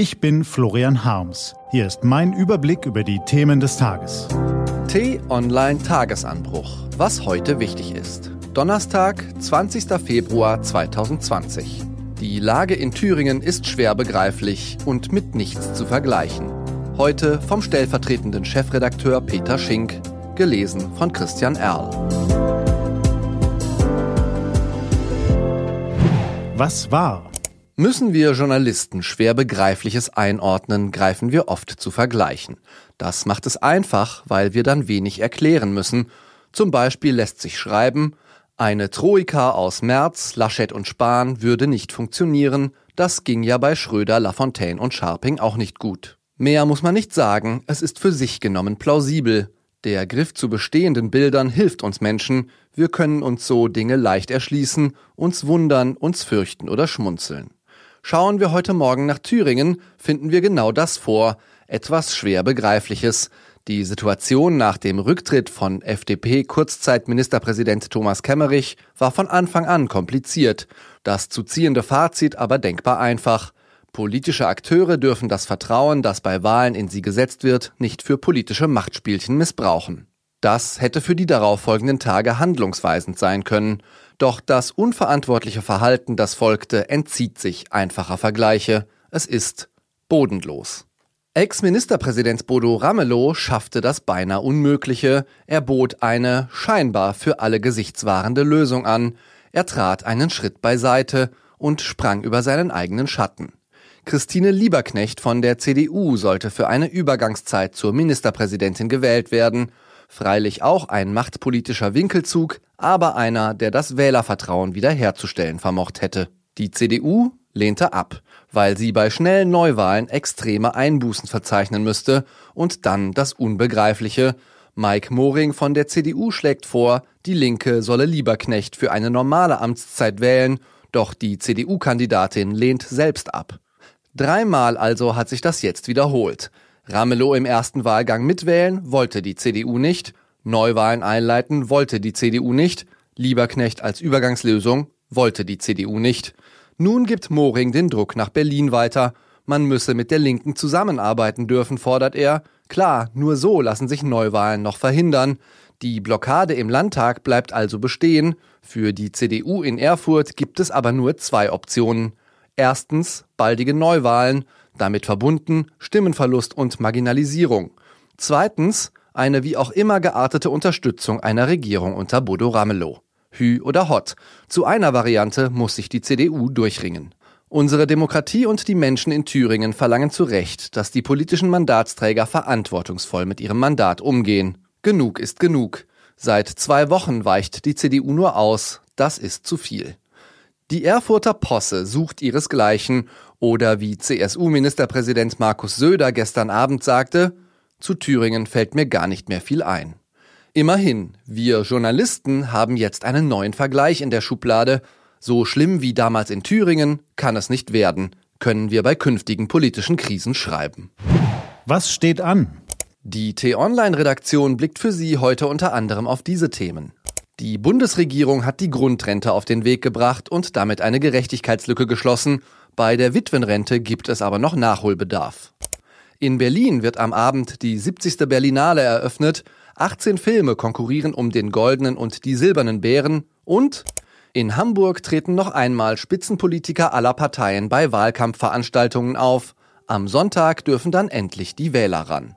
Ich bin Florian Harms. Hier ist mein Überblick über die Themen des Tages. T-Online Tagesanbruch. Was heute wichtig ist. Donnerstag, 20. Februar 2020. Die Lage in Thüringen ist schwer begreiflich und mit nichts zu vergleichen. Heute vom stellvertretenden Chefredakteur Peter Schink, gelesen von Christian Erl. Was war? Müssen wir Journalisten schwer Begreifliches einordnen, greifen wir oft zu Vergleichen. Das macht es einfach, weil wir dann wenig erklären müssen. Zum Beispiel lässt sich schreiben, eine Troika aus Merz, Laschet und Spahn würde nicht funktionieren. Das ging ja bei Schröder, Lafontaine und Scharping auch nicht gut. Mehr muss man nicht sagen, es ist für sich genommen plausibel. Der Griff zu bestehenden Bildern hilft uns Menschen, wir können uns so Dinge leicht erschließen, uns wundern, uns fürchten oder schmunzeln. Schauen wir heute Morgen nach Thüringen, finden wir genau das vor, etwas schwer begreifliches. Die Situation nach dem Rücktritt von FDP-Kurzzeitministerpräsident Thomas Kemmerich war von Anfang an kompliziert, das zu ziehende Fazit aber denkbar einfach. Politische Akteure dürfen das Vertrauen, das bei Wahlen in sie gesetzt wird, nicht für politische Machtspielchen missbrauchen. Das hätte für die darauffolgenden Tage handlungsweisend sein können. Doch das unverantwortliche Verhalten, das folgte, entzieht sich einfacher Vergleiche. Es ist bodenlos. Ex-Ministerpräsident Bodo Ramelow schaffte das beinahe Unmögliche. Er bot eine scheinbar für alle gesichtswahrende Lösung an. Er trat einen Schritt beiseite und sprang über seinen eigenen Schatten. Christine Lieberknecht von der CDU sollte für eine Übergangszeit zur Ministerpräsidentin gewählt werden. Freilich auch ein machtpolitischer Winkelzug, aber einer, der das Wählervertrauen wiederherzustellen vermocht hätte. Die CDU lehnte ab, weil sie bei schnellen Neuwahlen extreme Einbußen verzeichnen müsste und dann das Unbegreifliche. Mike Moring von der CDU schlägt vor, die Linke solle Lieberknecht für eine normale Amtszeit wählen, doch die CDU-Kandidatin lehnt selbst ab. Dreimal also hat sich das jetzt wiederholt. Ramelow im ersten Wahlgang mitwählen, wollte die CDU nicht. Neuwahlen einleiten, wollte die CDU nicht. Lieberknecht als Übergangslösung, wollte die CDU nicht. Nun gibt Moring den Druck nach Berlin weiter. Man müsse mit der Linken zusammenarbeiten dürfen, fordert er. Klar, nur so lassen sich Neuwahlen noch verhindern. Die Blockade im Landtag bleibt also bestehen. Für die CDU in Erfurt gibt es aber nur zwei Optionen. Erstens baldige Neuwahlen, damit verbunden Stimmenverlust und Marginalisierung. Zweitens eine wie auch immer geartete Unterstützung einer Regierung unter Bodo Ramelow. Hü oder Hot. Zu einer Variante muss sich die CDU durchringen. Unsere Demokratie und die Menschen in Thüringen verlangen zu Recht, dass die politischen Mandatsträger verantwortungsvoll mit ihrem Mandat umgehen. Genug ist genug. Seit zwei Wochen weicht die CDU nur aus. Das ist zu viel. Die Erfurter Posse sucht ihresgleichen oder wie CSU-Ministerpräsident Markus Söder gestern Abend sagte, zu Thüringen fällt mir gar nicht mehr viel ein. Immerhin, wir Journalisten haben jetzt einen neuen Vergleich in der Schublade. So schlimm wie damals in Thüringen kann es nicht werden, können wir bei künftigen politischen Krisen schreiben. Was steht an? Die T-Online-Redaktion blickt für Sie heute unter anderem auf diese Themen. Die Bundesregierung hat die Grundrente auf den Weg gebracht und damit eine Gerechtigkeitslücke geschlossen. Bei der Witwenrente gibt es aber noch Nachholbedarf. In Berlin wird am Abend die 70. Berlinale eröffnet. 18 Filme konkurrieren um den goldenen und die silbernen Bären und in Hamburg treten noch einmal Spitzenpolitiker aller Parteien bei Wahlkampfveranstaltungen auf. Am Sonntag dürfen dann endlich die Wähler ran.